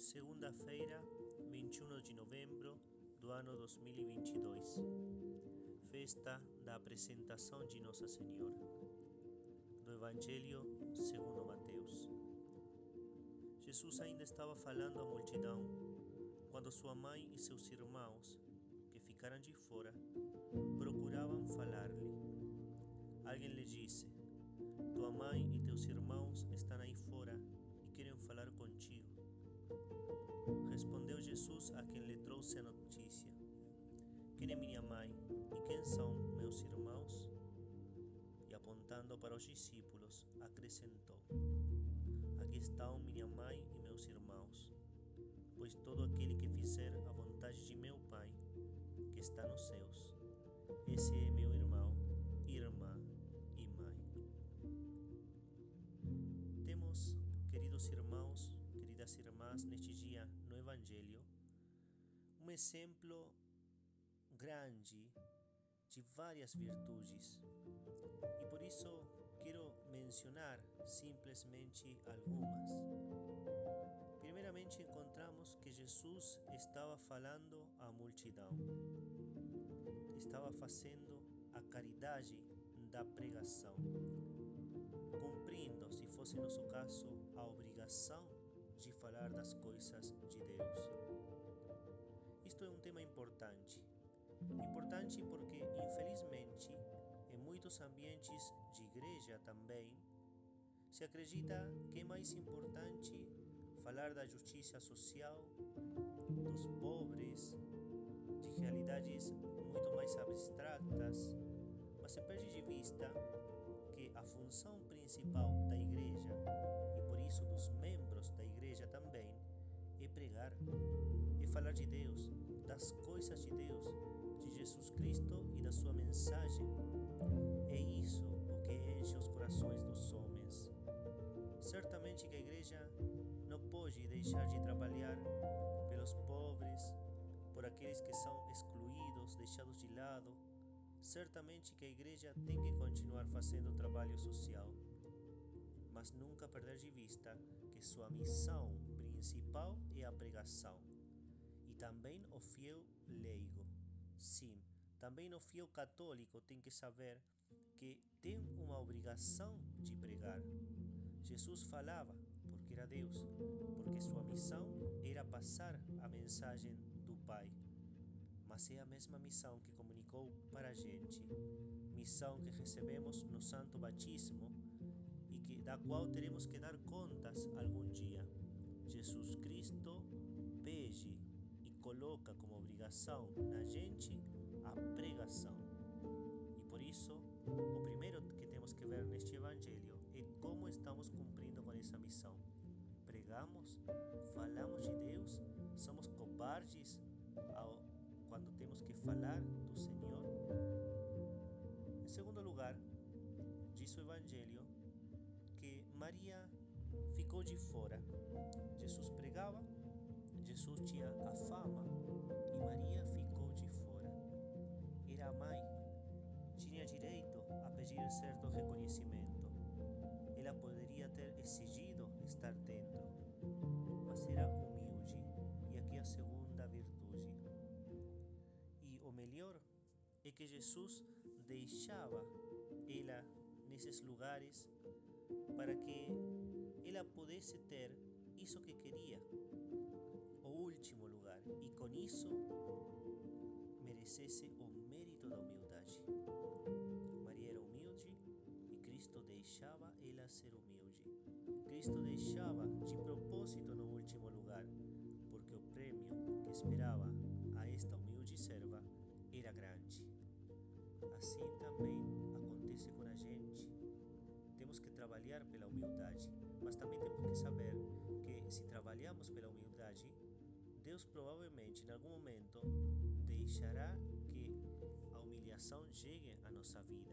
Segunda-feira, 21 de novembro do ano 2022, festa da apresentação de Nossa Senhora, do Evangelho segundo Mateus. Jesus ainda estava falando à multidão quando sua mãe e seus irmãos, que ficaram de fora, procuravam falar-lhe. Alguém lhe disse: Tua mãe e teus irmãos estão aí fora e querem falar contigo. Respondeu Jesus a quem lhe trouxe a notícia: Quem é minha mãe e quem são meus irmãos? E apontando para os discípulos, acrescentou: Aqui estão minha mãe e meus irmãos, pois todo aquele que fizer a vontade de meu Pai, que está nos céus, esse é meu irmão, irmã e mãe. Temos, queridos irmãos, queridas irmãs, neste dia no Evangelho, um exemplo grande de várias virtudes. E por isso quero mencionar simplesmente algumas. Primeiramente, encontramos que Jesus estava falando à multidão, estava fazendo a caridade da pregação, cumprindo, se fosse nosso caso, a obrigação das coisas de Deus. Isto é um tema importante. Importante porque, infelizmente, em muitos ambientes de igreja também, se acredita que é mais importante falar da justiça social, dos pobres, de realidades muito mais abstratas, mas se perde de vista que a função principal da igreja isso dos pregar, é falar de Deus, das coisas de Deus, de Jesus Cristo e da sua mensagem. É isso o que enche os corações dos homens. Certamente que a igreja não pode deixar de trabalhar pelos pobres, por aqueles que são excluídos, deixados de lado. Certamente que a igreja tem que continuar fazendo o trabalho social mas nunca perder de vista que sua missão principal é a pregação. E também o fiel leigo. Sim, também o fiel católico tem que saber que tem uma obrigação de pregar. Jesus falava porque era Deus, porque sua missão era passar a mensagem do Pai. Mas é a mesma missão que comunicou para a gente, missão que recebemos no Santo Batismo e que, da qual teremos que dar contas algum dia. Jesus Cristo pede e coloca como obrigação na gente a pregação. E por isso, o primeiro que temos que ver neste Evangelho é como estamos cumprindo com essa missão. Pregamos, falamos de Deus, somos cobardes ao, quando temos que falar do Senhor. Em segundo lugar, diz o Evangelho que Maria ficou de fora. Jesus pregava, Jesus tinha a fama e Maria ficou de fora. Era mãe, tinha direito a pedir certo reconhecimento. Ela poderia ter exigido estar dentro, mas era humilde, e aqui a segunda virtude. E o melhor é que Jesus deixava ela nesses lugares para que ela pudesse ter isso que queria, o último lugar, e com isso merecesse o mérito da humildade. Maria era humilde e Cristo deixava ela ser humilde. Cristo deixava de propósito no último lugar, porque o prêmio que esperava a esta humilde serva era grande. Assim também acontece com a gente temos que trabalhar pela humildade, mas também temos que saber se trabalhamos pela humildade, Deus provavelmente em algum momento deixará que a humilhação chegue à nossa vida.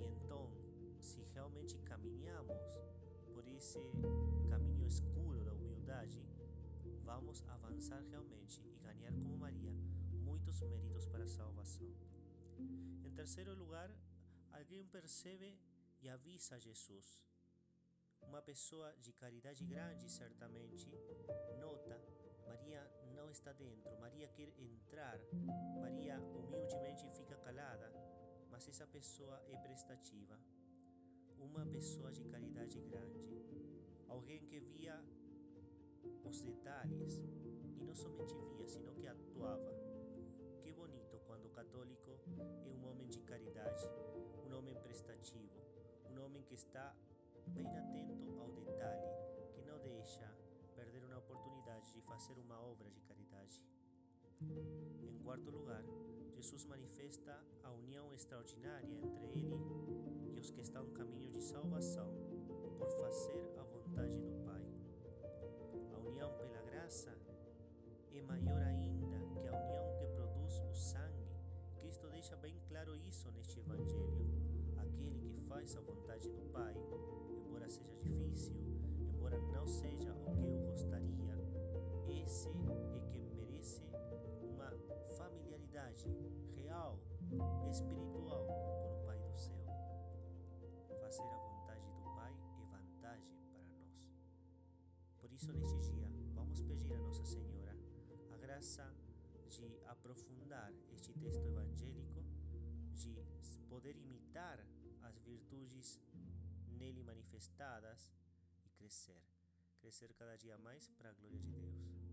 E então, se realmente caminhamos por esse caminho escuro da humildade, vamos avançar realmente e ganhar como Maria muitos méritos para a salvação. Em terceiro lugar, alguém percebe e avisa Jesus: Uma pessoa de caridade grande certamente nota Maria não está dentro, Maria quer entrar, Maria humildemente fica calada, mas essa pessoa é prestativa. Uma pessoa de caridade grande, alguém que via os detalhes e não somente via, sino que atuava. Que bonito quando o católico é um homem de caridade, um homem prestativo, um homem que está bem atento ao detalhe, que não deixa perder uma oportunidade de fazer uma obra de caridade. Em quarto lugar, Jesus manifesta a união extraordinária entre Ele e os que estão no caminho de salvação por fazer a vontade do Pai. A união pela graça é maior ainda que a união que produz o sangue. Cristo deixa bem claro isso neste Evangelho. Aquele que faz a vontade do Pai, embora seja difícil, embora não seja o que eu gostaria, esse é que merece uma familiaridade real, espiritual com o Pai do céu. Fazer a vontade do Pai é vantagem para nós. Por isso, neste dia, vamos pedir a Nossa Senhora a graça de aprofundar este texto evangélico, de poder imitar manifestadas e crescer, crescer cada dia mais para a glória de Deus.